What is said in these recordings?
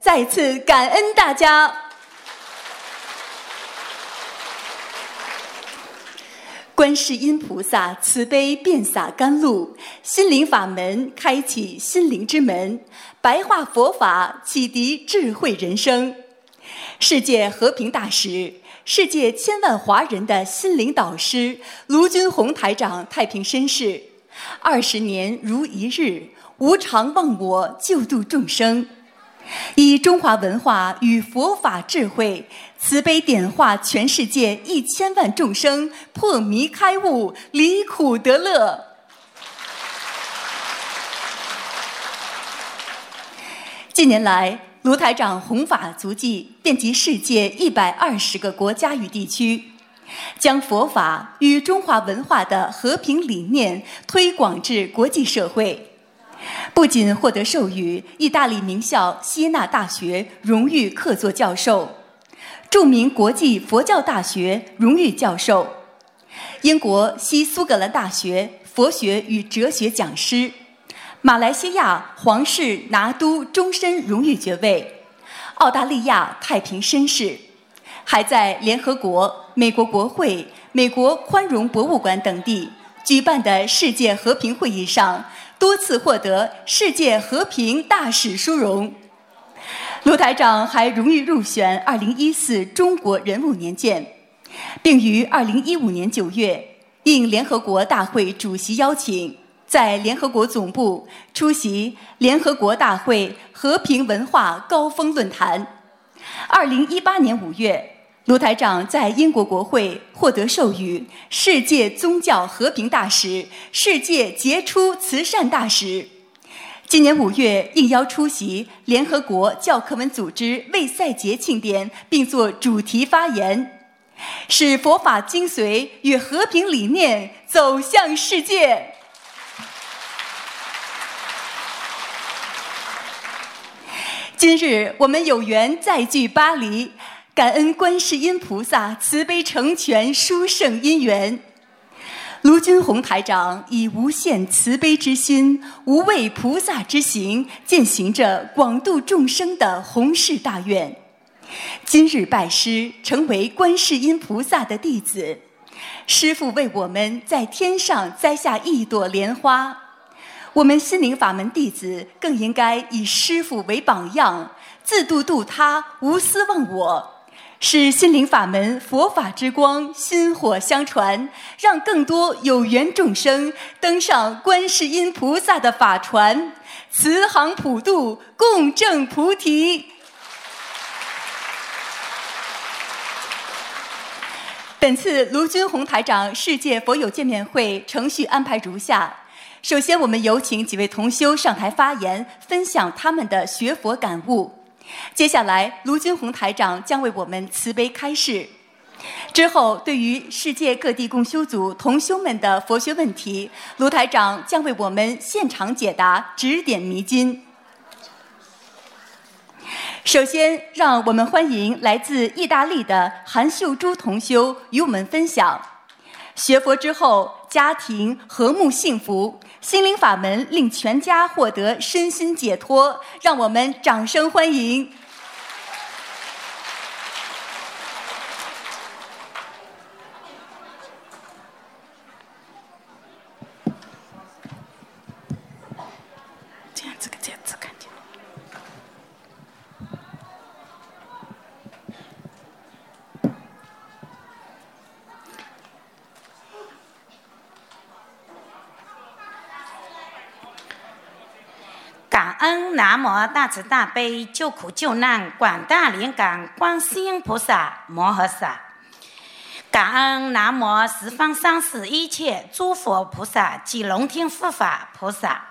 再次感恩大家。观世音菩萨慈悲遍洒甘露，心灵法门开启心灵之门，白话佛法启迪智慧人生。世界和平大使，世界千万华人的心灵导师卢军宏台长太平绅士，二十年如一日，无常忘我，救度众生。以中华文化与佛法智慧，慈悲点化全世界一千万众生，破迷开悟，离苦得乐。近年来，卢台长弘法足迹遍及世界一百二十个国家与地区，将佛法与中华文化的和平理念推广至国际社会。不仅获得授予意大利名校锡纳大学荣誉客座教授、著名国际佛教大学荣誉教授、英国西苏格兰大学佛学与哲学讲师、马来西亚皇室拿督终身荣誉爵位、澳大利亚太平绅士，还在联合国、美国国会、美国宽容博物馆等地举办的世界和平会议上。多次获得世界和平大使殊荣，卢台长还荣誉入选二零一四中国人物年鉴，并于二零一五年九月应联合国大会主席邀请，在联合国总部出席联合国大会和平文化高峰论坛。二零一八年五月。卢台长在英国国会获得授予“世界宗教和平大使”“世界杰出慈善大使”。今年五月应邀出席联合国教科文组织为赛节庆典，并作主题发言，使佛法精髓与和平理念走向世界。今日我们有缘再聚巴黎。感恩观世音菩萨慈悲成全殊胜因缘，卢军宏台长以无限慈悲之心、无畏菩萨之行，践行着广度众生的宏誓大愿。今日拜师，成为观世音菩萨的弟子，师父为我们在天上栽下一朵莲花，我们心灵法门弟子更应该以师父为榜样，自度度他，无私忘我。使心灵法门佛法之光薪火相传，让更多有缘众生登上观世音菩萨的法船，慈航普渡，共证菩提。本次卢军宏台长世界佛友见面会程序安排如下：首先，我们有请几位同修上台发言，分享他们的学佛感悟。接下来，卢军宏台长将为我们慈悲开示。之后，对于世界各地共修组同修们的佛学问题，卢台长将为我们现场解答，指点迷津。首先，让我们欢迎来自意大利的韩秀珠同修与我们分享学佛之后家庭和睦幸福。心灵法门令全家获得身心解脱，让我们掌声欢迎。恩南无大慈大悲救苦救难广大灵感观世音菩萨摩诃萨，感恩南无十方三世一切诸佛菩萨及龙天护法菩萨，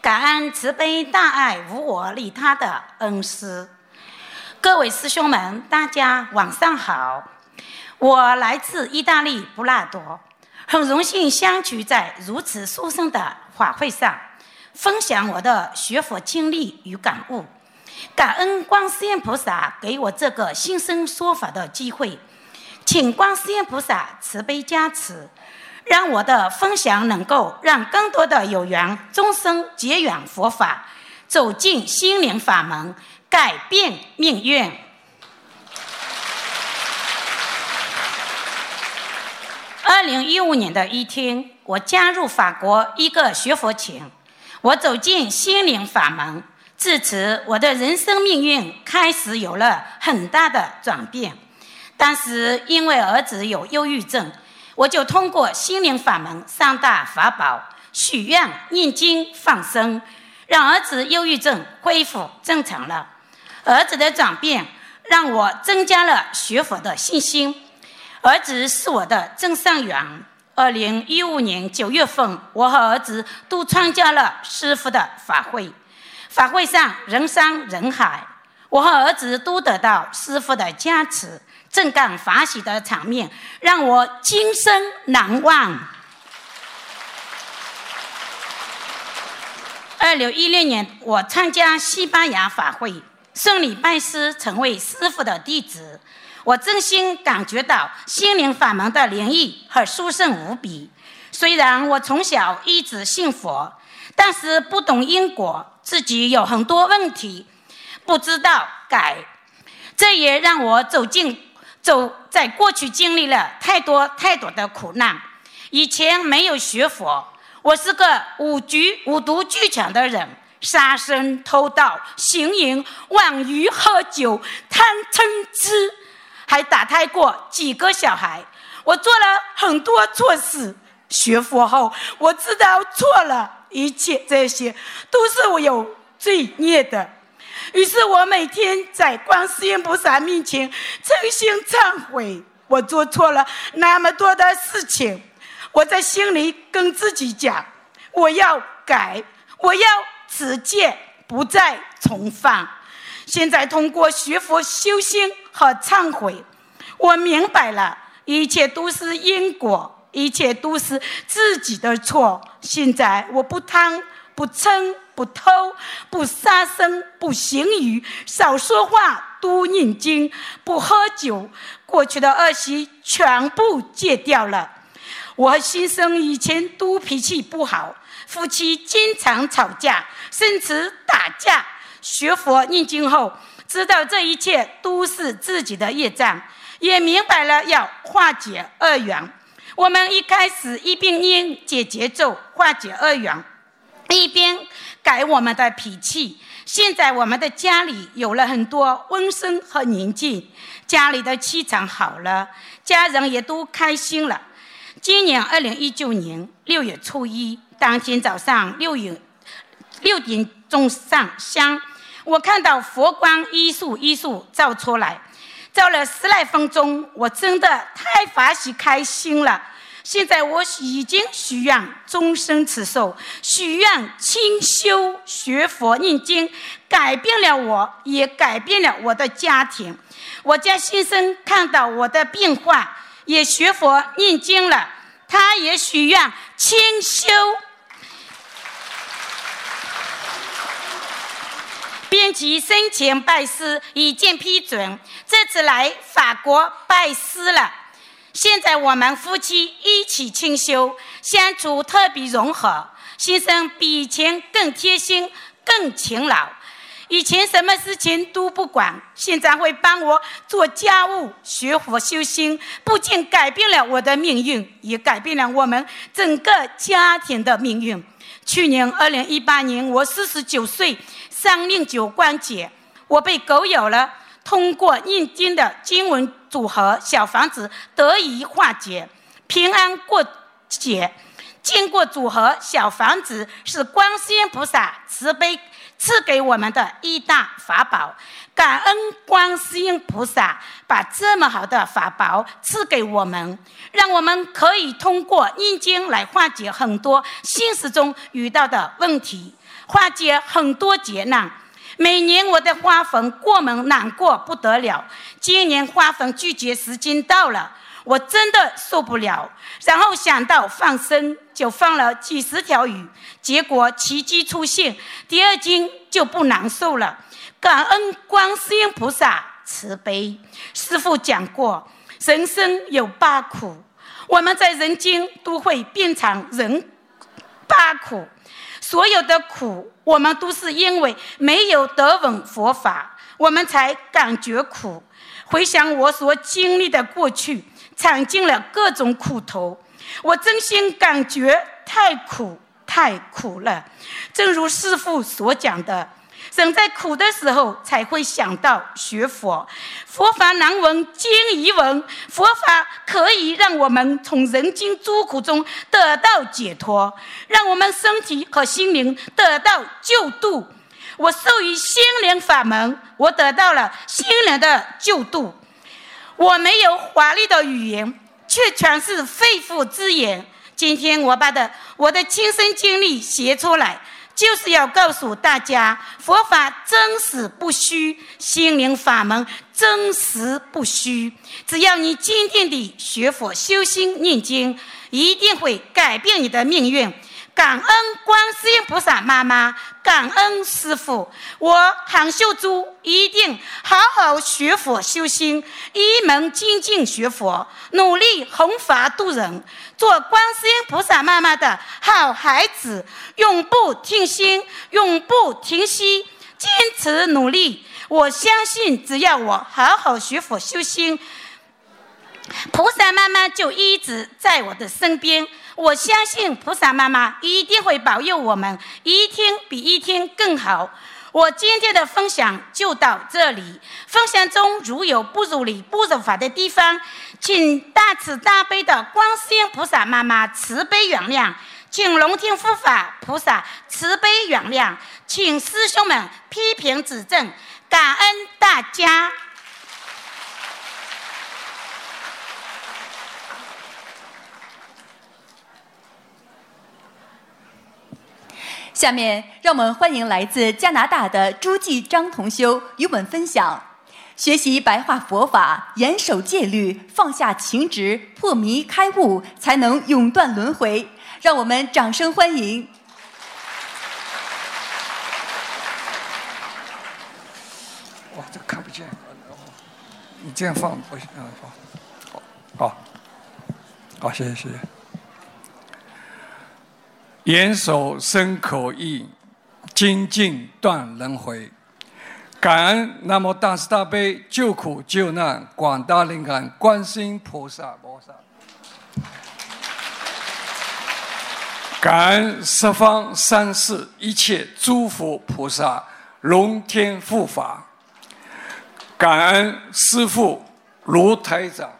感恩慈悲大爱无我利他的恩师。各位师兄们，大家晚上好，我来自意大利布拉多，很荣幸相聚在如此殊胜的法会上。分享我的学佛经历与感悟，感恩观世音菩萨给我这个新生说法的机会，请观世音菩萨慈悲加持，让我的分享能够让更多的有缘众生结缘佛法，走进心灵法门，改变命运。二零一五年的一天，我加入法国一个学佛群，我走进心灵法门，至此我的人生命运开始有了很大的转变。当时因为儿子有忧郁症，我就通过心灵法门三大法宝许愿、念经、放生，让儿子忧郁症恢复正常了。儿子的转变让我增加了学佛的信心。儿子是我的正上缘。二零一五年九月份，我和儿子都参加了师傅的法会。法会上人山人海，我和儿子都得到师傅的加持，正干法喜的场面让我今生难忘。二零一六年，我参加西班牙法会，顺利拜师，成为师傅的弟子。我真心感觉到心灵法门的灵异和殊胜无比。虽然我从小一直信佛，但是不懂因果，自己有很多问题，不知道改。这也让我走进走在过去经历了太多太多的苦难。以前没有学佛，我是个五局五毒俱全的人，杀生、偷盗、行淫、妄语、喝酒、贪嗔痴。还打胎过几个小孩，我做了很多错事。学佛后，我知道错了，一切这些都是我有罪孽的。于是我每天在观世音菩萨面前诚心忏悔，我做错了那么多的事情。我在心里跟自己讲，我要改，我要持戒，不再重犯。现在通过学佛修心和忏悔，我明白了，一切都是因果，一切都是自己的错。现在我不贪、不嗔、不偷、不杀生、不行语、少说话、多念经、不喝酒，过去的恶习全部戒掉了。我和先生以前都脾气不好，夫妻经常吵架，甚至打架。学佛念经后，知道这一切都是自己的业障，也明白了要化解恶缘。我们一开始一边念解节奏化解恶缘，一边改我们的脾气。现在我们的家里有了很多温馨和宁静，家里的气场好了，家人也都开心了。今年二零一九年六月初一当天早上六点六点钟上香。我看到佛光一束一束照出来，照了十来分钟，我真的太法喜开心了。现在我已经许愿终身持寿，许愿清修学佛念经，改变了我，也改变了我的家庭。我家先生看到我的变化，也学佛念经了，他也许愿清修。编辑申请拜师，已经批准。这次来法国拜师了。现在我们夫妻一起清修，相处特别融合。先生比以前更贴心、更勤劳。以前什么事情都不管，现在会帮我做家务、学佛修心，不仅改变了我的命运，也改变了我们整个家庭的命运。去年二零一八年，我四十九岁。三令九关节，我被狗咬了。通过念经的经文组合，小房子得以化解，平安过节。经过组合，小房子是观世音菩萨慈悲赐给我们的一大法宝。感恩观世音菩萨把这么好的法宝赐给我们，让我们可以通过念经来化解很多现实中遇到的问题。化解很多劫难。每年我的花粉过敏难过不得了。今年花粉拒绝时间到了，我真的受不了。然后想到放生，就放了几十条鱼，结果奇迹出现，第二斤就不难受了。感恩观世音菩萨慈悲。师父讲过，人生有八苦，我们在人间都会变成人八苦。所有的苦，我们都是因为没有得闻佛法，我们才感觉苦。回想我所经历的过去，尝尽了各种苦头，我真心感觉太苦太苦了。正如师父所讲的。人在苦的时候才会想到学佛，佛法难闻经已闻，佛法可以让我们从人间诸苦中得到解脱，让我们身体和心灵得到救度。我受于心灵法门，我得到了心灵的救度。我没有华丽的语言，却全是肺腑之言。今天我把的我的亲身经历写出来。就是要告诉大家，佛法真实不虚，心灵法门真实不虚。只要你坚定地学佛、修心、念经，一定会改变你的命运。感恩观世音菩萨妈妈，感恩师父。我韩秀珠一定好好学佛修心，一门精进学佛，努力弘法度人，做观世音菩萨妈妈的好孩子，永不停心，永不停息，坚持努力。我相信，只要我好好学佛修心，菩萨妈妈就一直在我的身边。我相信菩萨妈妈一定会保佑我们一天比一天更好。我今天的分享就到这里。分享中如有不如理、不如法的地方，请大慈大悲的观世音菩萨妈妈慈悲原谅，请龙天护法菩萨慈悲原谅，请师兄们批评指正，感恩大家。下面让我们欢迎来自加拿大的朱继章同修与我们分享：学习白话佛法，严守戒律，放下情执，破迷开悟，才能永断轮回。让我们掌声欢迎！哇，这看不见，你这样放不行，放，好，好，谢谢，谢谢。严守身口意，精进断轮回。感恩南无大慈大悲救苦救难广大灵感观世音菩萨菩萨。感恩十方三世一切诸佛菩萨龙天护法。感恩师父卢台长。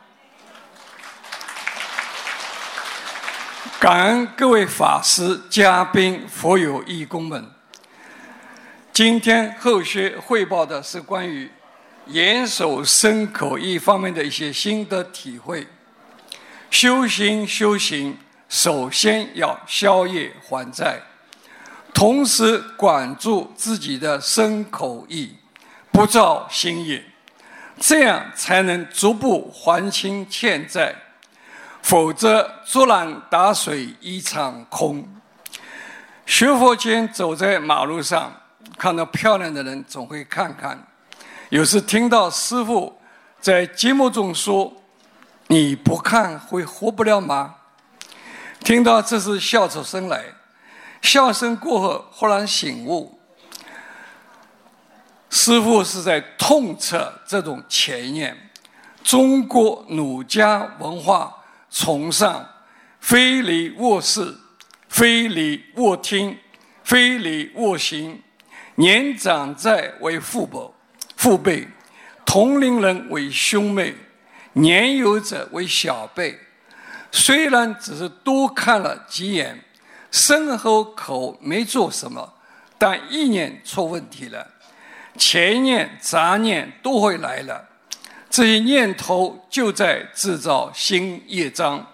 感恩各位法师、嘉宾、佛友、义工们。今天后续汇报的是关于严守身口意方面的一些心得体会。修行修行，首先要消业还债，同时管住自己的身口意，不造新业，这样才能逐步还清欠债。否则，竹篮打水一场空。学佛前走在马路上，看到漂亮的人，总会看看；有时听到师傅在节目中说：“你不看会活不了吗？”听到这是笑出声来，笑声过后，忽然醒悟，师傅是在痛斥这种前念。中国儒家文化。崇尚非礼勿视，非礼勿听，非礼勿行。年长者为父母，父辈；同龄人为兄妹，年幼者为小辈。虽然只是多看了几眼，身后口没做什么，但意念出问题了，前念杂念都会来了。这些念头就在制造新业障，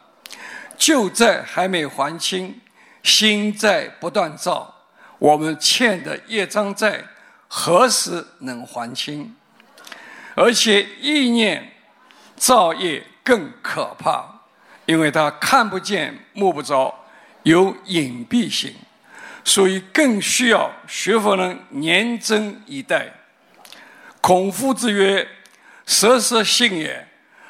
旧债还没还清，新债不断造，我们欠的业障债何时能还清？而且意念造业更可怕，因为它看不见摸不着，有隐蔽性，所以更需要学佛人严阵以待。孔夫子曰。蛇蛇性也，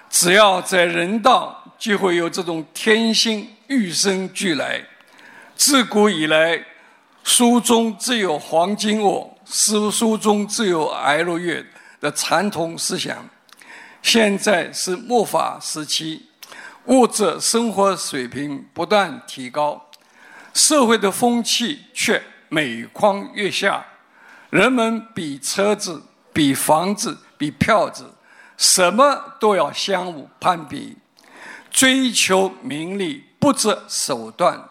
只要在人道，就会有这种天性与生俱来。自古以来，书中自有黄金屋，书书中自有哀乐乐的传统思想。现在是末法时期，物质生活水平不断提高，社会的风气却每况愈下。人们比车子、比房子、比票子，什么都要相互攀比，追求名利不择手段，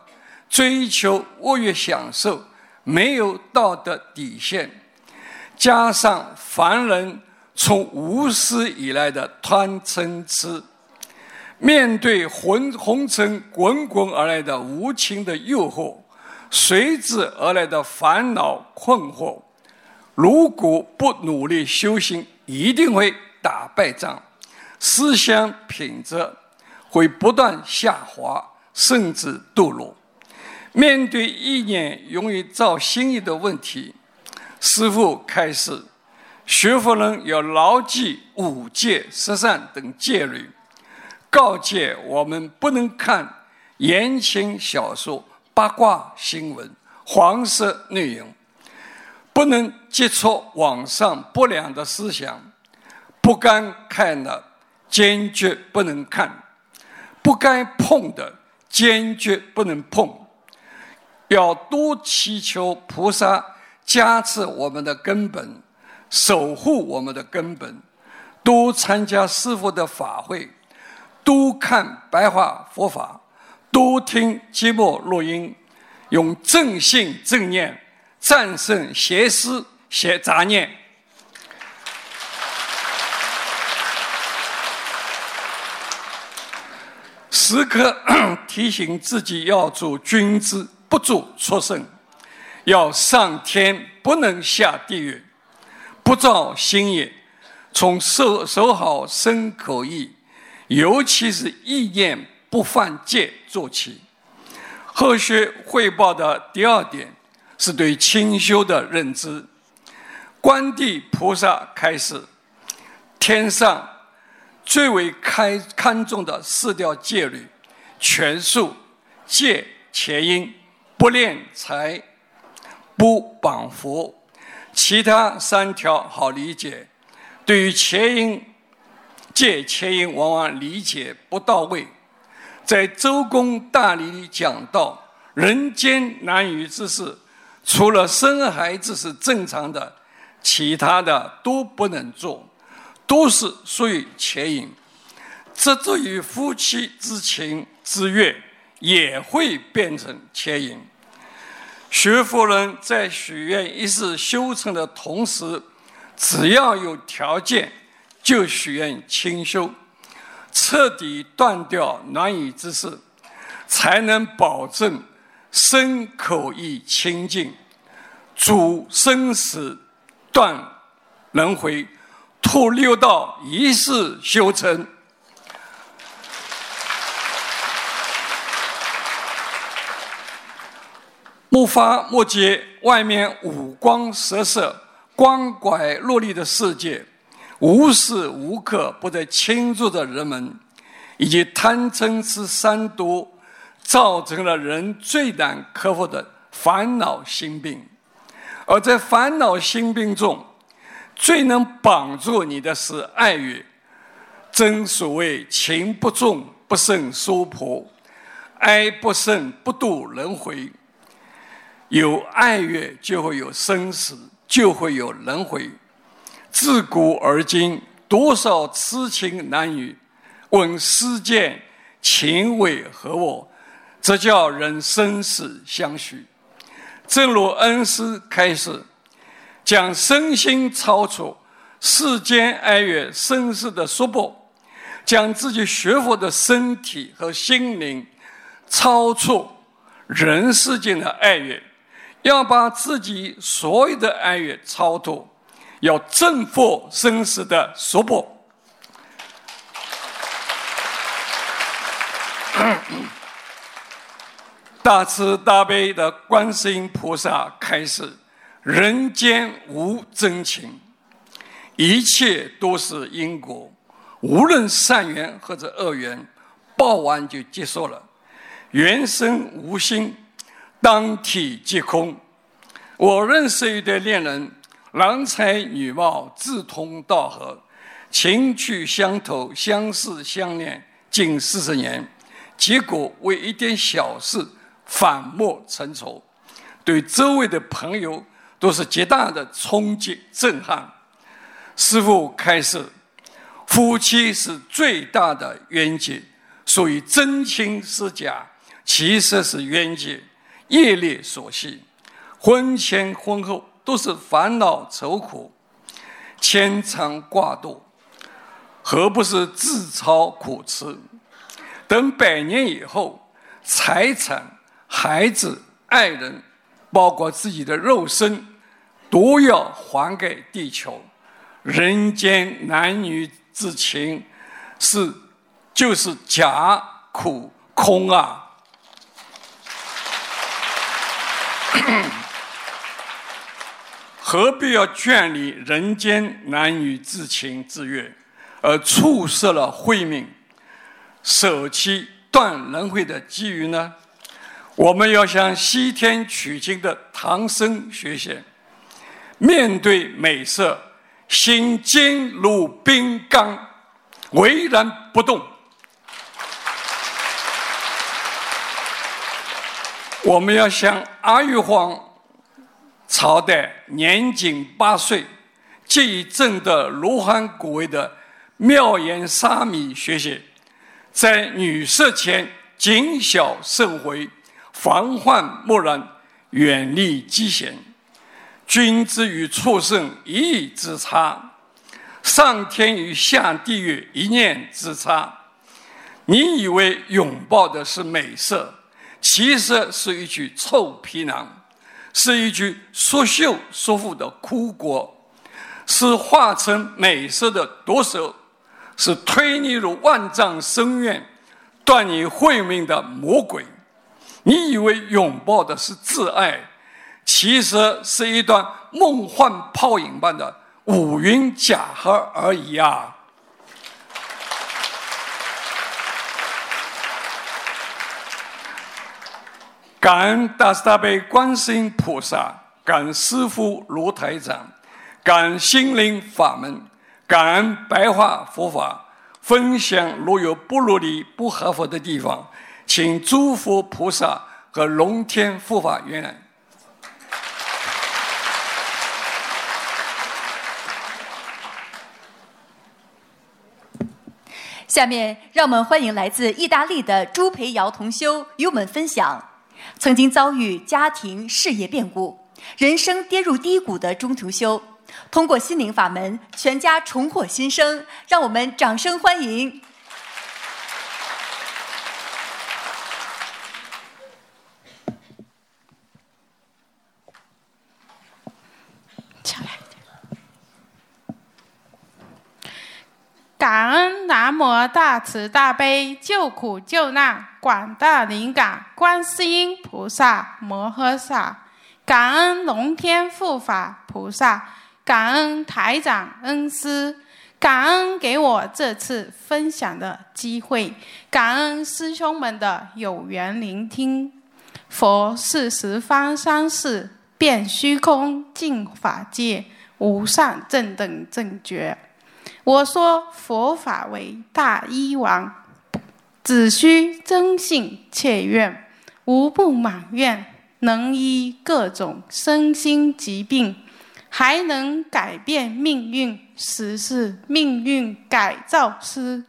追求物欲享受没有道德底线，加上凡人从无始以来的贪嗔痴，面对红红尘滚滚而来的无情的诱惑，随之而来的烦恼困惑。如果不努力修行，一定会打败仗，思想品质会不断下滑，甚至堕落。面对意念容易造新意的问题，师父开始学佛人要牢记五戒、十善等戒律，告诫我们不能看言情小说、八卦新闻、黄色内容。不能接触网上不良的思想，不该看的坚决不能看，不该碰的坚决不能碰。要多祈求菩萨加持我们的根本，守护我们的根本。多参加师父的法会，多看白话佛法，多听节目录音，用正信正念。战胜邪思邪杂念，时刻 提醒自己要做君子，不做畜生；要上天，不能下地狱；不造新业，从守守好身口意，尤其是意念不犯戒做起。后续汇报的第二点。是对清修的认知。观地菩萨开始，天上最为开看重的四条戒律：全数、戒、前因、不敛财、不绑佛。其他三条好理解，对于前因、戒、前因往往理解不到位。在周公大礼里讲到，人间难于之事。除了生孩子是正常的，其他的都不能做，都是属于前因。这对于夫妻之情之悦，也会变成前因。学佛人在许愿一世修成的同时，只要有条件，就许愿清修，彻底断掉难以之事，才能保证。身口意清净，主生死断轮回，脱六道一世修成。木发木结，外面五光十色、光怪陆离的世界，无时无刻不在倾注着人们，以及贪嗔痴三毒。造成了人最难克服的烦恼心病，而在烦恼心病中，最能绑住你的是爱欲。正所谓情不重不胜娑婆，爱不胜不度轮回。有爱欲就会有生死，就会有轮回。自古而今，多少痴情男女，问世间情为何物？这叫人生死相许。正如恩师开始将身心超出世间爱欲生死的束缚，将自己学佛的身体和心灵超出人世间的爱欲，要把自己所有的爱欲超脱，要征服生死的束缚。大慈大悲的观世音菩萨开始：人间无真情，一切都是因果，无论善缘或者恶缘，报完就结束了。缘生无心，当体即空，我认识一对恋人，郎才女貌，志同道合，情趣相投，相识相恋近四十年，结果为一点小事反目成仇，对周围的朋友都是极大的冲击震撼。师父开示，夫妻是最大的冤结，所以真情是假，其实是冤结，业力所系。婚前婚后都是烦恼愁苦，牵肠挂肚，何不是自操苦吃？等百年以后，财产、孩子、爱人，包括自己的肉身，都要还给地球。人间男女之情，是就是假苦空啊！何必要眷恋人间男女之情之悦，而错失了慧命、舍弃断轮回的机遇呢？我们要向西天取经的唐僧学习，面对美色，心坚如冰刚，巍然不动。我们要向阿育王。朝代年仅八岁，即已证得罗汉果位的妙言沙弥学习，在女色前谨小慎微，防患莫然，远离机嫌。君子与畜生一意之差，上天与下地狱一念之差。你以为拥抱的是美色，其实是一具臭皮囊。是一具说秀说富的枯国，是化成美色的毒蛇，是推你入万丈深渊、断你慧命的魔鬼。你以为拥抱的是挚爱，其实是一段梦幻泡影般的五云假合而已啊！感恩大慈大悲观世音菩萨，感恩师父卢台长，感恩心灵法门，感恩白话佛法分享。若有不如理、不合法的地方，请诸佛菩萨和龙天护法圆满。下面，让我们欢迎来自意大利的朱培尧同修与我们分享。曾经遭遇家庭事业变故，人生跌入低谷的中途修，通过心灵法门，全家重获新生。让我们掌声欢迎！感恩南无大慈大悲救苦救难广大灵感观世音菩萨摩诃萨，感恩龙天护法菩萨，感恩台长恩师，感恩给我这次分享的机会，感恩师兄们的有缘聆听。佛是十方三世，遍虚空净法界，无上正等正觉。我说佛法为大医王，只需真信切愿，无不满愿，能医各种身心疾病，还能改变命运，实是命运改造师。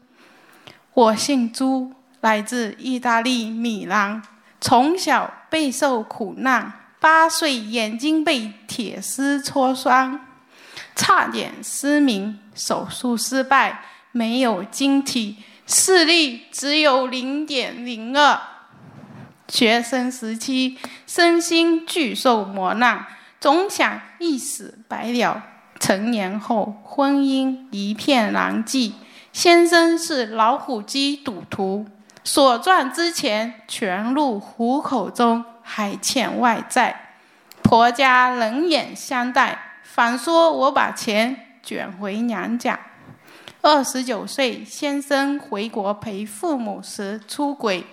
我姓朱，来自意大利米兰，从小备受苦难，八岁眼睛被铁丝戳伤。差点失明，手术失败，没有晶体，视力只有零点零二。学生时期，身心巨受磨难，总想一死百了。成年后，婚姻一片狼藉，先生是老虎机赌徒，所赚之钱全入虎口中，还欠外债，婆家冷眼相待。反说我把钱卷回娘家。二十九岁，先生回国陪父母时出轨，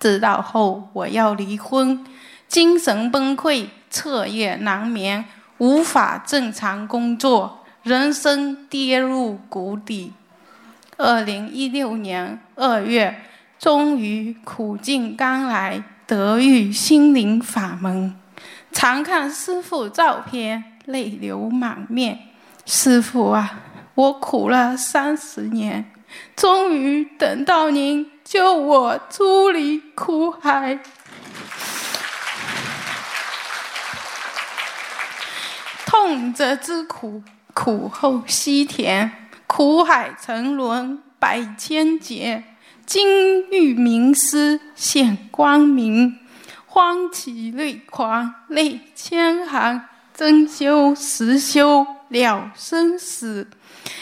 知道后我要离婚，精神崩溃，彻夜难眠，无法正常工作，人生跌入谷底。二零一六年二月，终于苦尽甘来，得遇心灵法门。常看师傅照片，泪流满面。师傅啊，我苦了三十年，终于等到您救我出离苦海。痛则知苦，苦后惜甜。苦海沉沦百千劫，金玉名师显光明。欢喜泪狂泪千行，真修实修了生死，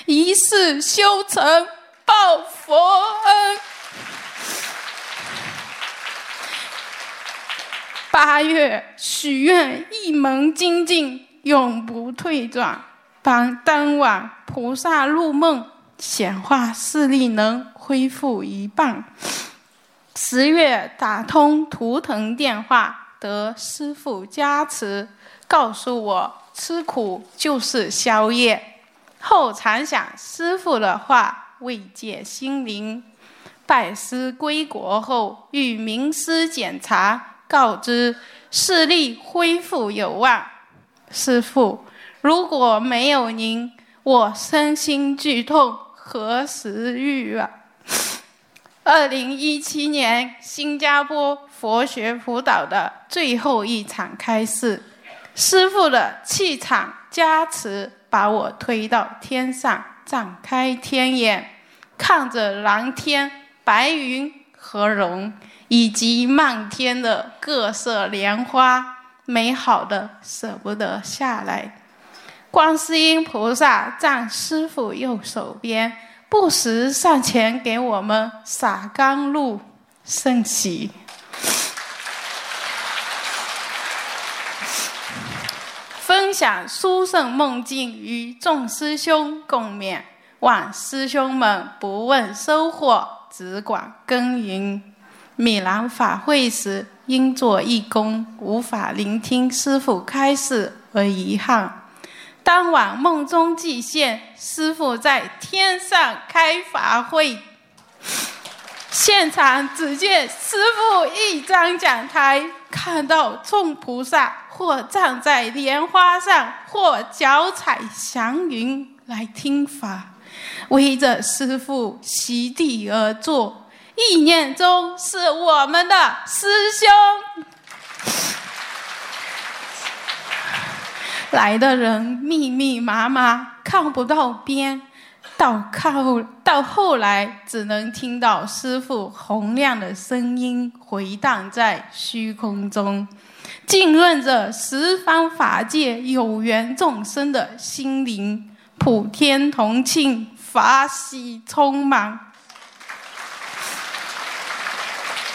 一世修成报佛恩。八月许愿一门精进。永不退转。当当晚菩萨入梦显化视力能恢复一半。十月打通图腾电话，得师傅加持，告诉我吃苦就是宵夜。后常想师傅的话慰藉心灵。拜师归国后，与名师检查，告知视力恢复有望。师傅，如果没有您，我身心剧痛，何时遇啊？二零一七年新加坡佛学辅导的最后一场开示，师父的气场加持，把我推到天上，展开天眼，看着蓝天、白云和龙，以及漫天的各色莲花。美好的舍不得下来，观世音菩萨站师傅右手边，不时上前给我们洒甘露，圣喜。分享殊胜梦境与众师兄共勉，望师兄们不问收获，只管耕耘。米兰法会时。因做义工，无法聆听师父开示而遗憾。当晚梦中即现，师傅在天上开法会，现场只见师傅一张讲台，看到众菩萨或站在莲花上，或脚踩祥云来听法，围着师傅席地而坐。意念中是我们的师兄，来的人密密麻麻，看不到边。到靠到后来，只能听到师傅洪亮的声音回荡在虚空中，浸润着十方法界有缘众生的心灵，普天同庆，法喜充满。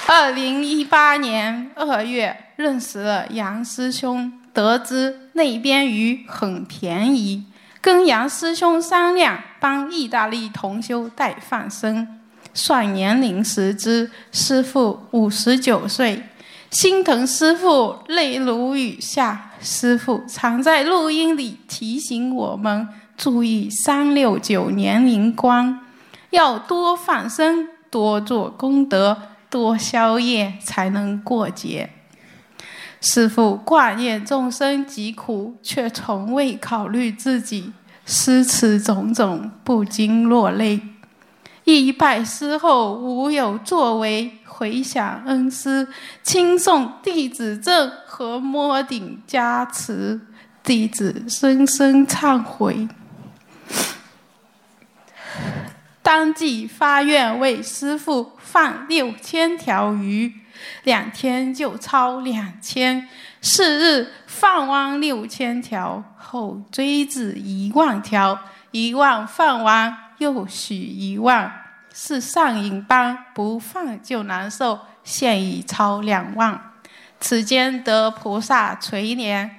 二零一八年二月，认识了杨师兄，得知那边鱼很便宜，跟杨师兄商量帮意大利同修带放生。算年龄时知师傅五十九岁，心疼师傅泪如雨下。师傅常在录音里提醒我们注意三六九年龄关，要多放生，多做功德。多宵夜才能过节。师父挂念众生疾苦，却从未考虑自己，思此种种，不禁落泪。一拜师后无有作为，回想恩师，亲送弟子证和摸顶加持，弟子深深忏悔。当即发愿为师父放六千条鱼，两天就超两千，四日放完六千条后追至一万条，一万放完又许一万，是上瘾般，不放就难受。现已超两万，此间得菩萨垂怜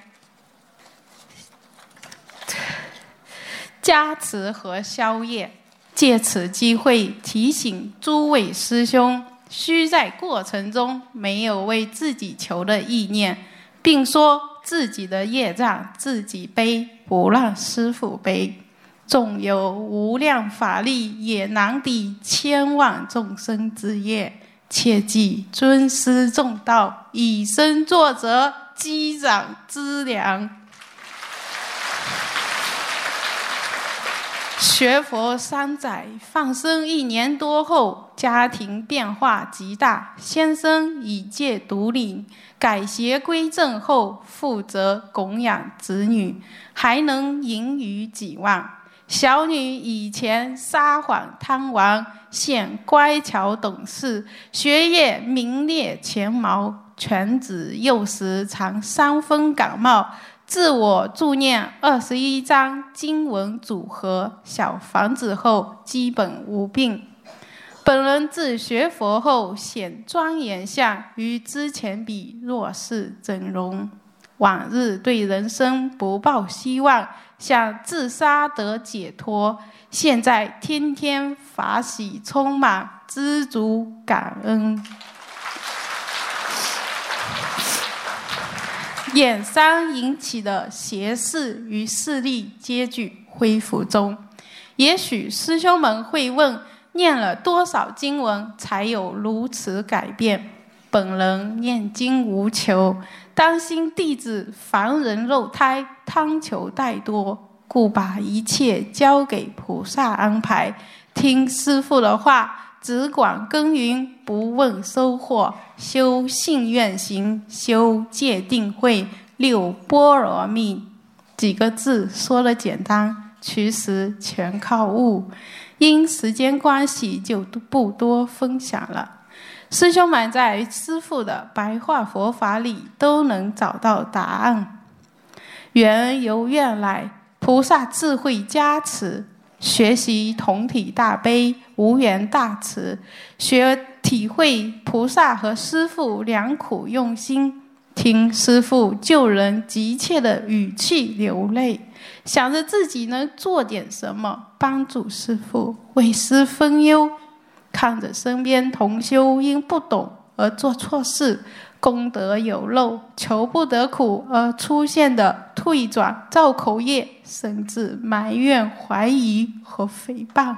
加持和消业。借此机会提醒诸位师兄，需在过程中没有为自己求的意念，并说自己的业障自己背，不让师傅背。纵有无量法力，也难抵千万众生之业。切记尊师重道，以身作则，积长资粮。学佛三载，放生一年多后，家庭变化极大。先生已戒毒瘾，改邪归正后，负责供养子女，还能盈余几万。小女以前撒谎贪玩，现乖巧懂事，学业名列前茅。犬子幼时常伤风感冒，自我助念二十一章经文组合小房子后，基本无病。本人自学佛后显庄严相，与之前比若是整容。往日对人生不抱希望。想自杀得解脱，现在天天法喜充满，知足感恩。眼伤引起的邪视与视力皆具恢复中。也许师兄们会问：念了多少经文才有如此改变？本人念经无求。担心弟子凡人肉胎，贪求太多，故把一切交给菩萨安排。听师父的话，只管耕耘，不问收获。修信愿行，修戒定慧，六波罗蜜。几个字说的简单，其实全靠悟。因时间关系，就不多分享了。师兄们在师父的白话佛法里都能找到答案。缘由愿来，菩萨智慧加持，学习同体大悲，无缘大慈，学体会菩萨和师父良苦用心，听师父救人急切的语气流泪，想着自己能做点什么，帮助师父，为师分忧。看着身边同修因不懂而做错事，功德有漏，求不得苦而出现的退转、造口业，甚至埋怨、怀疑和诽谤，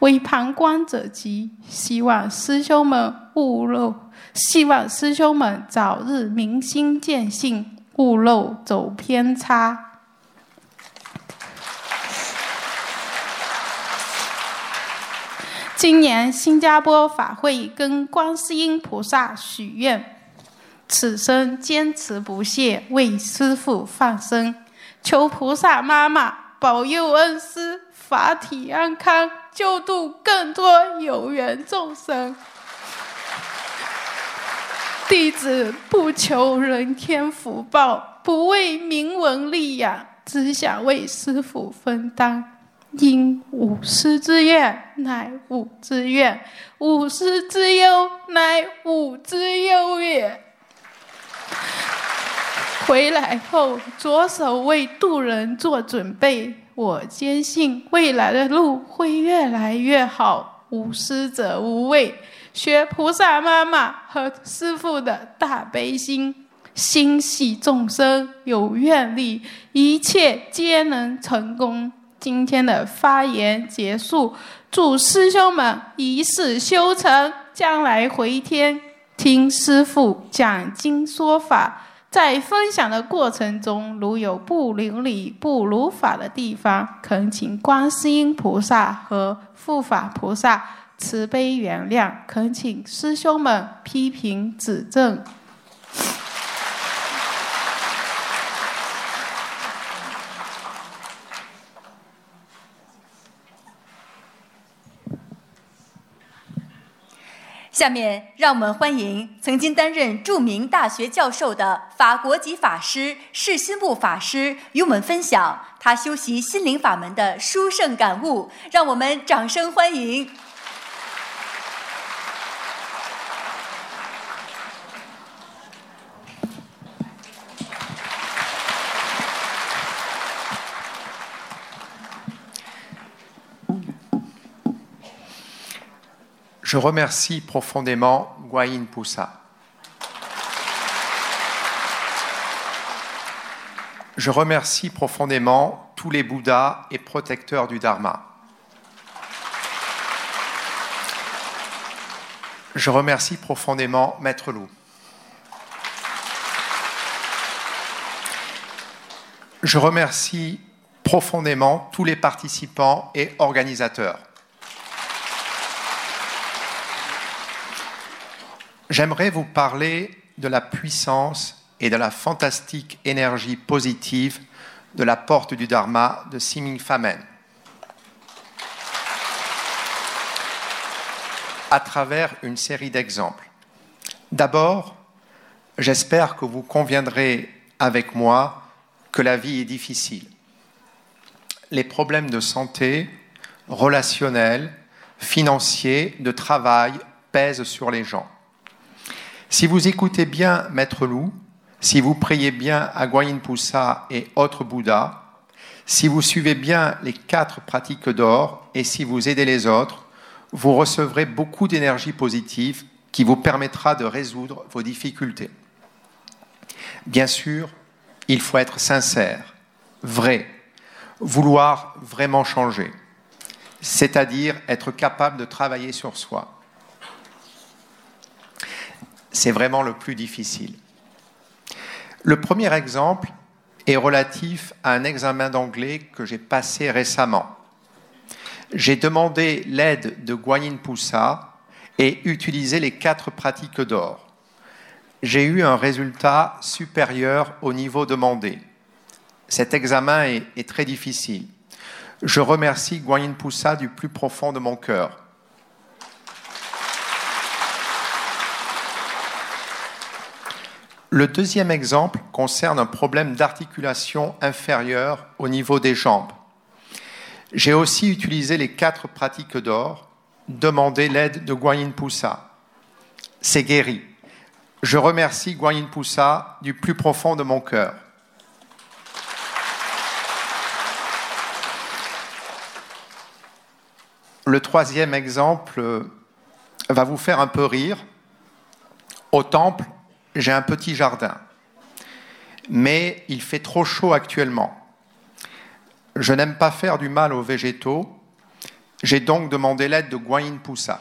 为旁观者急。希望师兄们勿漏，希望师兄们早日明心见性，勿漏走偏差。今年新加坡法会跟观世音菩萨许愿，此生坚持不懈为师父放生，求菩萨妈妈保佑恩师法体安康，救度更多有缘众生。弟子不求人天福报，不为名闻利养，只想为师父分担。因五师之愿，乃吾之愿；五师之忧，乃吾之忧也。回来后，着手为渡人做准备。我坚信未来的路会越来越好。无师者无畏，学菩萨妈妈和师父的大悲心，心系众生，有愿力，一切皆能成功。今天的发言结束，祝师兄们一世修成，将来回天听师父讲经说法。在分享的过程中，如有不明理、不如法的地方，恳请观世音菩萨和护法菩萨慈悲原谅，恳请师兄们批评指正。下面让我们欢迎曾经担任著名大学教授的法国籍法师释心部法师与我们分享他修习心灵法门的殊胜感悟，让我们掌声欢迎。Je remercie profondément Guayin Poussa. Je remercie profondément tous les Bouddhas et protecteurs du Dharma. Je remercie profondément Maître Loup. Je remercie profondément tous les participants et organisateurs. J'aimerais vous parler de la puissance et de la fantastique énergie positive de la porte du Dharma de Siming Famen. à travers une série d'exemples. D'abord, j'espère que vous conviendrez avec moi que la vie est difficile. Les problèmes de santé, relationnels, financiers, de travail pèsent sur les gens. Si vous écoutez bien Maître Loup, si vous priez bien à et autres Bouddhas, si vous suivez bien les quatre pratiques d'or et si vous aidez les autres, vous recevrez beaucoup d'énergie positive qui vous permettra de résoudre vos difficultés. Bien sûr, il faut être sincère, vrai, vouloir vraiment changer, c'est-à-dire être capable de travailler sur soi. C'est vraiment le plus difficile. Le premier exemple est relatif à un examen d'anglais que j'ai passé récemment j'ai demandé l'aide de Guanyin Poussa et utilisé les quatre pratiques d'or. J'ai eu un résultat supérieur au niveau demandé. Cet examen est, très difficile. Je remercie Guanyin Poussa du plus profond de mon cœur. Le deuxième exemple concerne un problème d'articulation inférieure au niveau des jambes. J'ai aussi utilisé les quatre pratiques d'or, demandé l'aide de Guanyin Poussa. C'est guéri. Je remercie Guanyin Poussa du plus profond de mon cœur. Le troisième exemple va vous faire un peu rire. Au temple, j'ai un petit jardin, mais il fait trop chaud actuellement. Je n'aime pas faire du mal aux végétaux. J'ai donc demandé l'aide de Guayin Poussa.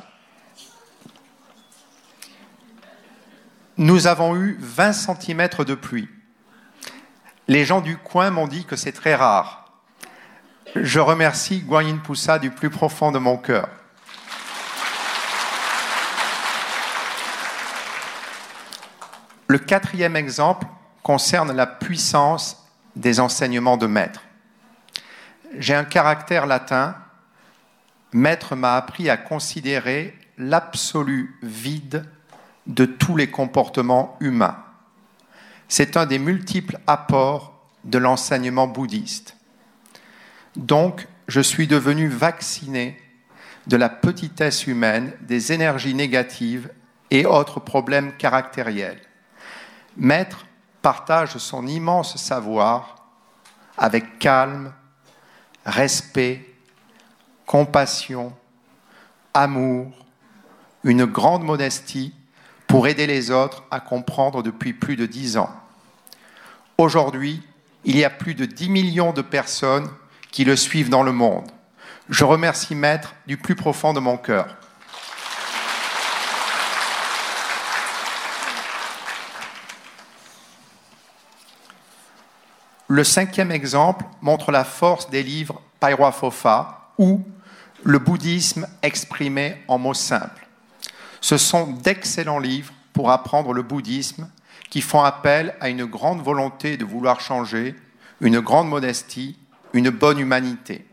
Nous avons eu 20 cm de pluie. Les gens du coin m'ont dit que c'est très rare. Je remercie Guayin Poussa du plus profond de mon cœur. Le quatrième exemple concerne la puissance des enseignements de maître j'ai un caractère latin. Maître m'a appris à considérer l'absolu vide de tous les comportements humains. C'est un des multiples apports de l'enseignement bouddhiste. Donc, je suis devenu vacciné de la petitesse humaine, des énergies négatives et autres problèmes caractériels. Maître partage son immense savoir avec calme, respect, compassion, amour, une grande modestie pour aider les autres à comprendre depuis plus de dix ans. Aujourd'hui, il y a plus de dix millions de personnes qui le suivent dans le monde. Je remercie Maître du plus profond de mon cœur. Le cinquième exemple montre la force des livres Pairwa Fofa ou le bouddhisme exprimé en mots simples. Ce sont d'excellents livres pour apprendre le bouddhisme qui font appel à une grande volonté de vouloir changer, une grande modestie, une bonne humanité.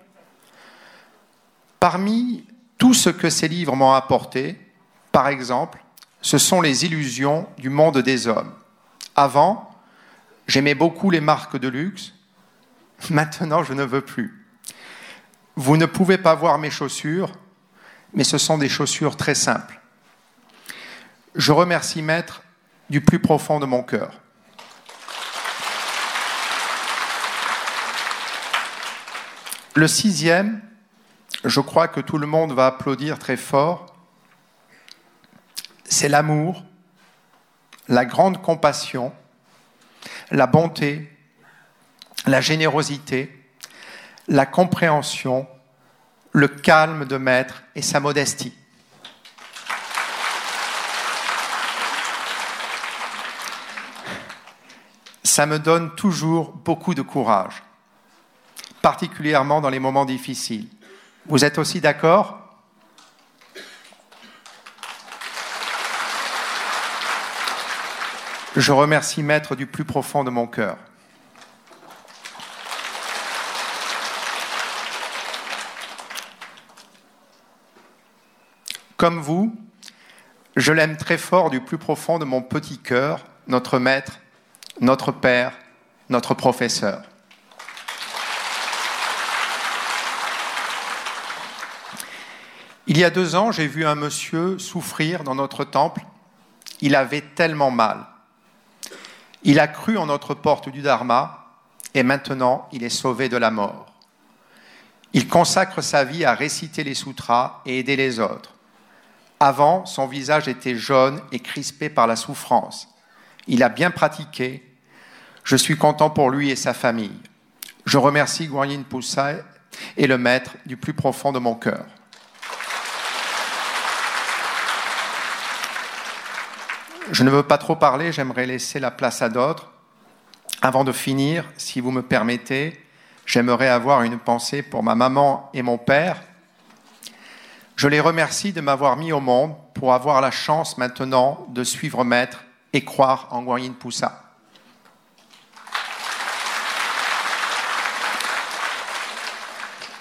Parmi tout ce que ces livres m'ont apporté, par exemple, ce sont les illusions du monde des hommes. Avant, J'aimais beaucoup les marques de luxe. Maintenant, je ne veux plus. Vous ne pouvez pas voir mes chaussures, mais ce sont des chaussures très simples. Je remercie Maître du plus profond de mon cœur. Le sixième, je crois que tout le monde va applaudir très fort, c'est l'amour, la grande compassion la bonté, la générosité, la compréhension, le calme de maître et sa modestie. Ça me donne toujours beaucoup de courage, particulièrement dans les moments difficiles. Vous êtes aussi d'accord? Je remercie Maître du plus profond de mon cœur. Comme vous, je l'aime très fort du plus profond de mon petit cœur, notre Maître, notre Père, notre professeur. Il y a deux ans, j'ai vu un monsieur souffrir dans notre temple. Il avait tellement mal. Il a cru en notre porte du Dharma et maintenant il est sauvé de la mort. Il consacre sa vie à réciter les sutras et aider les autres. Avant, son visage était jaune et crispé par la souffrance. Il a bien pratiqué. Je suis content pour lui et sa famille. Je remercie Guanyin Poussa et le maître du plus profond de mon cœur. Je ne veux pas trop parler, j'aimerais laisser la place à d'autres. Avant de finir, si vous me permettez, j'aimerais avoir une pensée pour ma maman et mon père. Je les remercie de m'avoir mis au monde pour avoir la chance maintenant de suivre Maître et croire en Guanyin Poussa.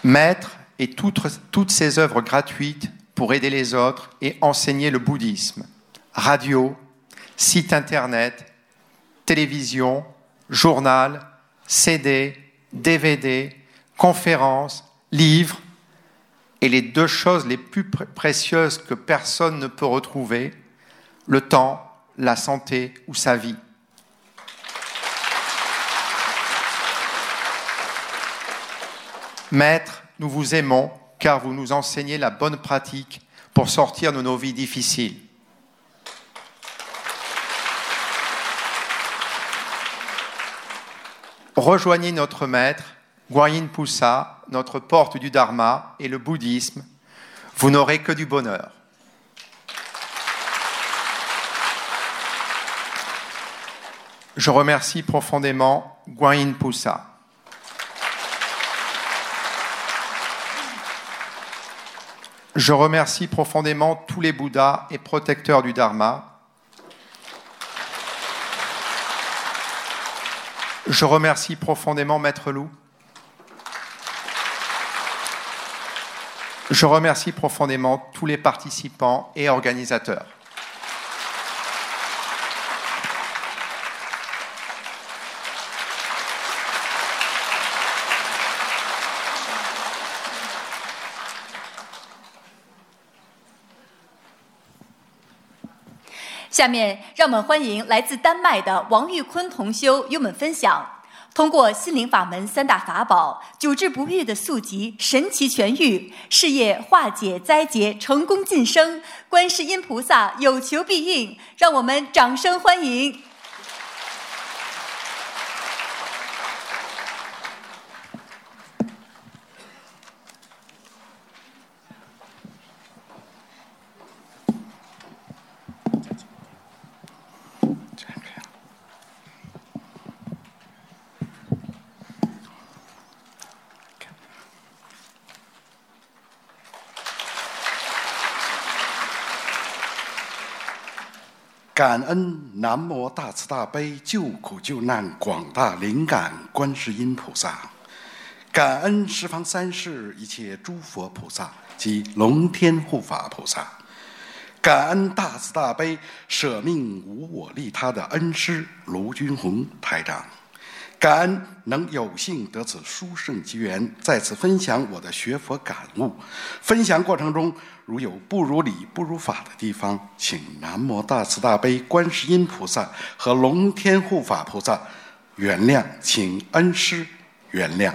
Maître et toutes, toutes ses œuvres gratuites pour aider les autres et enseigner le bouddhisme. Radio, site internet, télévision, journal, CD, DVD, conférences, livres, et les deux choses les plus précieuses que personne ne peut retrouver, le temps, la santé ou sa vie. Maître, nous vous aimons car vous nous enseignez la bonne pratique pour sortir de nos vies difficiles. Rejoignez notre maître, Guanyin Poussa, notre porte du Dharma et le bouddhisme. Vous n'aurez que du bonheur. Je remercie profondément Guanyin Poussa. Je remercie profondément tous les Bouddhas et protecteurs du Dharma Je remercie profondément Maître Loup. Je remercie profondément tous les participants et organisateurs. «下面，让我们欢迎来自丹麦的王玉坤同修与我们分享，通过心灵法门三大法宝，久治不愈的宿疾神奇痊愈，事业化解灾劫，成功晋升，观世音菩萨有求必应，让我们掌声欢迎。感恩南无大慈大悲救苦救难广大灵感观世音菩萨，感恩十方三世一切诸佛菩萨及龙天护法菩萨，感恩大慈大悲舍命无我利他的恩师卢军宏台长。感恩能有幸得此殊胜机缘，在此分享我的学佛感悟。分享过程中如有不如理、不如法的地方，请南无大慈大悲观世音菩萨和龙天护法菩萨原谅，请恩师原谅。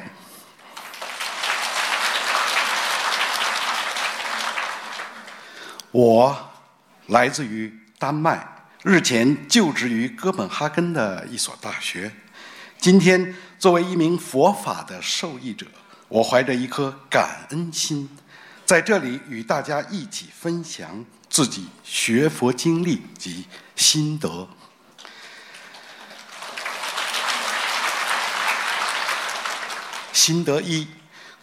我来自于丹麦，日前就职于哥本哈根的一所大学。今天，作为一名佛法的受益者，我怀着一颗感恩心，在这里与大家一起分享自己学佛经历及心得。心得一：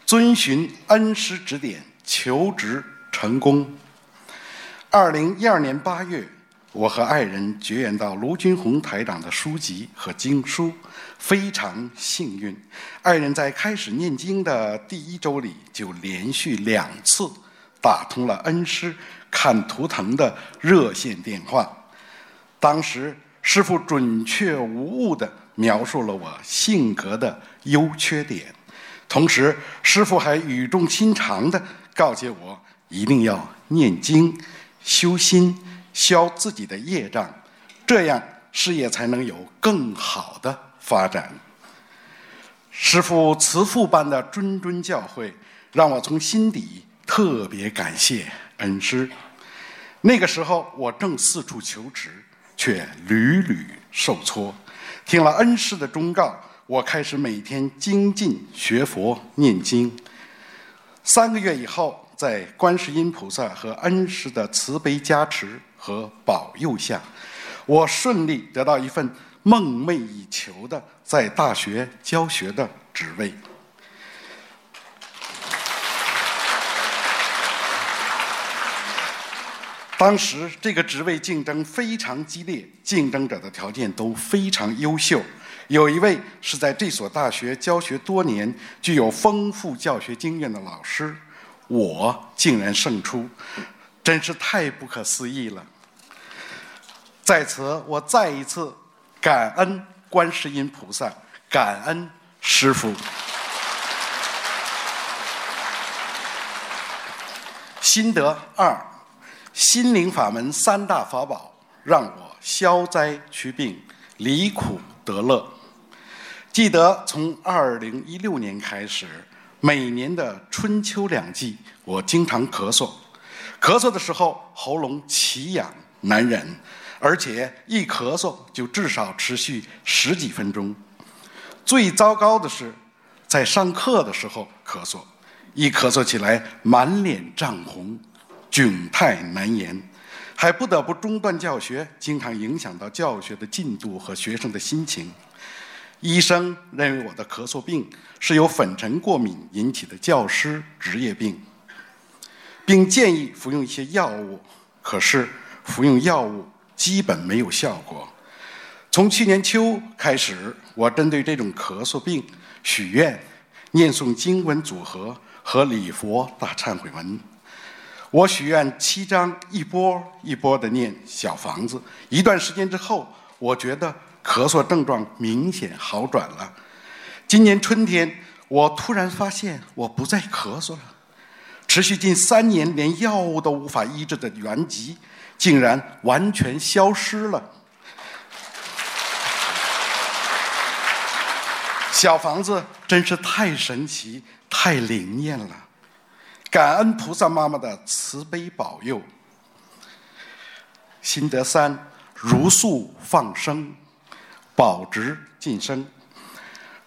遵循恩师指点，求职成功。二零一二年八月，我和爱人结缘到卢军宏台长的书籍和经书，非常幸运。爱人在开始念经的第一周里，就连续两次打通了恩师看图腾的热线电话。当时，师傅准确无误地描述了我性格的优缺点。同时，师傅还语重心长地告诫我，一定要念经、修心、消自己的业障，这样事业才能有更好的发展。师傅慈父般的谆谆教诲，让我从心底特别感谢恩师。那个时候，我正四处求职，却屡屡受挫。听了恩师的忠告。我开始每天精进学佛念经。三个月以后，在观世音菩萨和恩师的慈悲加持和保佑下，我顺利得到一份梦寐以求的在大学教学的职位。当时这个职位竞争非常激烈，竞争者的条件都非常优秀。有一位是在这所大学教学多年、具有丰富教学经验的老师，我竟然胜出，真是太不可思议了。在此，我再一次感恩观世音菩萨，感恩师父。心得二：心灵法门三大法宝，让我消灾祛病，离苦得乐。记得从二零一六年开始，每年的春秋两季，我经常咳嗽。咳嗽的时候，喉咙奇痒难忍，而且一咳嗽就至少持续十几分钟。最糟糕的是，在上课的时候咳嗽，一咳嗽起来满脸涨红，窘态难言，还不得不中断教学，经常影响到教学的进度和学生的心情。医生认为我的咳嗽病是由粉尘过敏引起的教师职业病，并建议服用一些药物。可是服用药物基本没有效果。从去年秋开始，我针对这种咳嗽病许愿、念诵经文组合和礼佛大忏悔文。我许愿七章，一波一波的念小房子。一段时间之后，我觉得。咳嗽症状明显好转了。今年春天，我突然发现我不再咳嗽了。持续近三年连药物都无法医治的顽疾，竟然完全消失了。小房子真是太神奇、太灵验了！感恩菩萨妈妈的慈悲保佑。心得三：如素放生。保职晋升。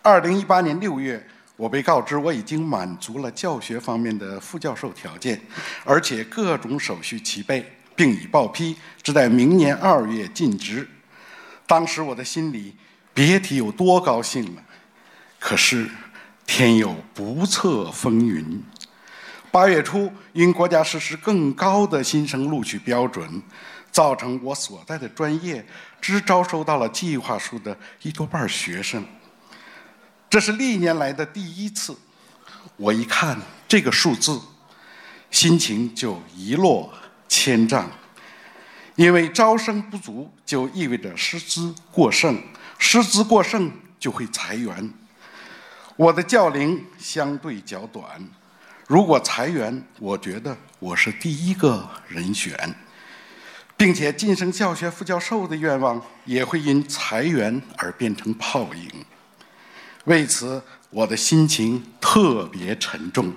二零一八年六月，我被告知我已经满足了教学方面的副教授条件，而且各种手续齐备，并已报批，只待明年二月进职。当时我的心里别提有多高兴了。可是天有不测风云，八月初因国家实施更高的新生录取标准。造成我所在的专业只招收到了计划书的一多半学生，这是历年来的第一次。我一看这个数字，心情就一落千丈，因为招生不足就意味着师资过剩，师资过剩就会裁员。我的教龄相对较短，如果裁员，我觉得我是第一个人选。并且晋升教学副教授的愿望也会因裁员而变成泡影。为此，我的心情特别沉重。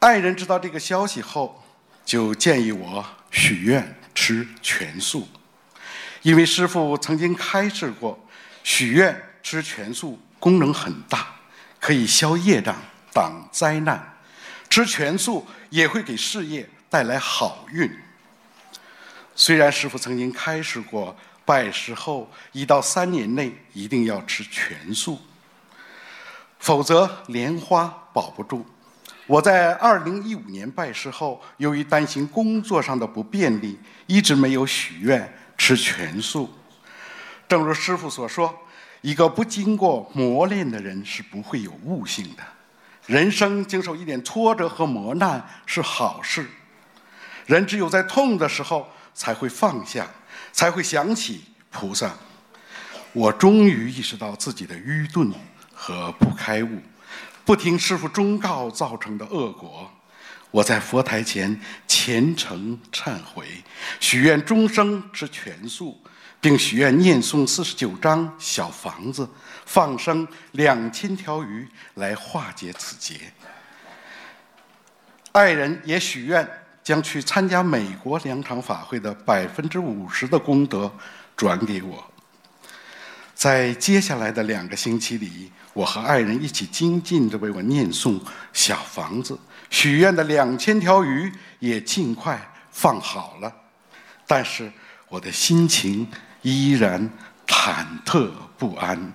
爱人知道这个消息后，就建议我许愿吃全素，因为师傅曾经开示过，许愿吃全素功能很大，可以消业障、挡灾难。吃全素也会给事业带来好运。虽然师傅曾经开示过，拜师后一到三年内一定要吃全素，否则莲花保不住。我在二零一五年拜师后，由于担心工作上的不便利，一直没有许愿吃全素。正如师傅所说，一个不经过磨练的人是不会有悟性的。人生经受一点挫折和磨难是好事。人只有在痛的时候才会放下，才会想起菩萨。我终于意识到自己的愚钝和不开悟。不听师傅忠告造成的恶果，我在佛台前虔诚忏悔，许愿终生吃全素，并许愿念诵四十九章小房子，放生两千条鱼来化解此劫。爱人也许愿将去参加美国两场法会的百分之五十的功德转给我。在接下来的两个星期里，我和爱人一起精进地为我念诵小房子，许愿的两千条鱼也尽快放好了。但是我的心情依然忐忑不安。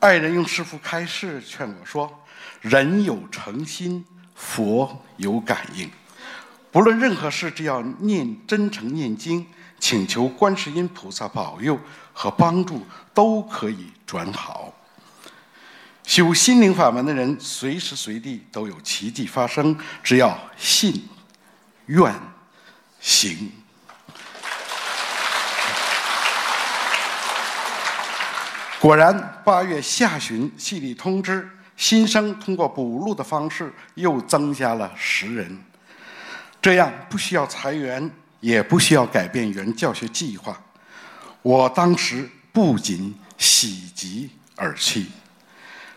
爱人用师父开示劝我说：“人有诚心，佛有感应。不论任何事，只要念真诚念经，请求观世音菩萨保佑。”和帮助都可以转好。修心灵法门的人，随时随地都有奇迹发生，只要信、愿、行。果然，八月下旬，系里通知新生通过补录的方式又增加了十人，这样不需要裁员，也不需要改变原教学计划。我当时不仅喜极而泣，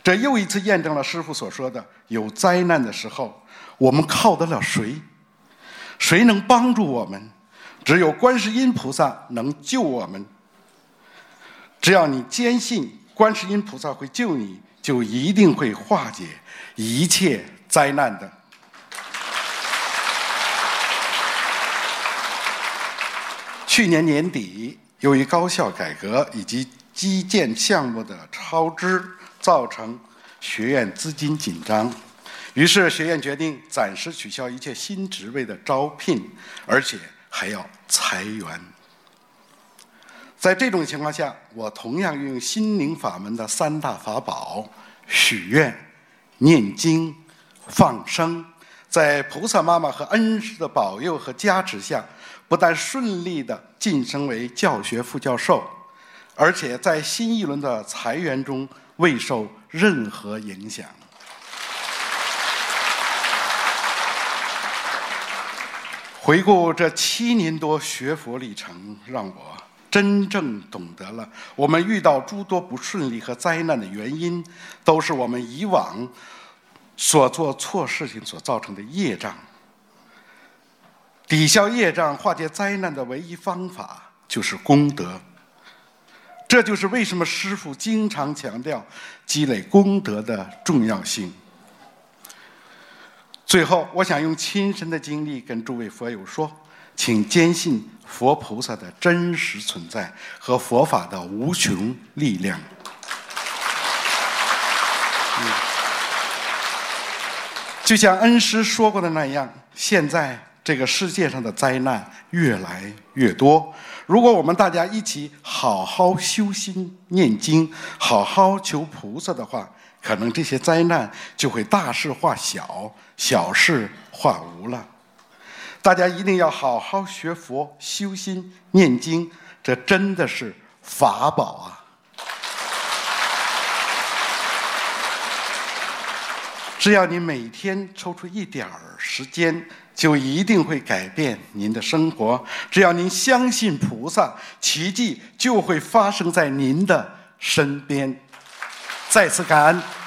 这又一次验证了师傅所说的：有灾难的时候，我们靠得了谁？谁能帮助我们？只有观世音菩萨能救我们。只要你坚信观世音菩萨会救你，就一定会化解一切灾难的。去年年底。由于高校改革以及基建项目的超支，造成学院资金紧张，于是学院决定暂时取消一切新职位的招聘，而且还要裁员。在这种情况下，我同样运用心灵法门的三大法宝：许愿、念经、放生，在菩萨妈妈和恩师的保佑和加持下。不但顺利的晋升为教学副教授，而且在新一轮的裁员中未受任何影响。回顾这七年多学佛历程，让我真正懂得了我们遇到诸多不顺利和灾难的原因，都是我们以往所做错事情所造成的业障。抵消业障、化解灾难的唯一方法就是功德。这就是为什么师父经常强调积累功德的重要性。最后，我想用亲身的经历跟诸位佛友说，请坚信佛菩萨的真实存在和佛法的无穷力量。就像恩师说过的那样，现在。这个世界上的灾难越来越多，如果我们大家一起好好修心、念经，好好求菩萨的话，可能这些灾难就会大事化小，小事化无了。大家一定要好好学佛、修心、念经，这真的是法宝啊！只要你每天抽出一点儿时间。就一定会改变您的生活。只要您相信菩萨，奇迹就会发生在您的身边。再次感恩。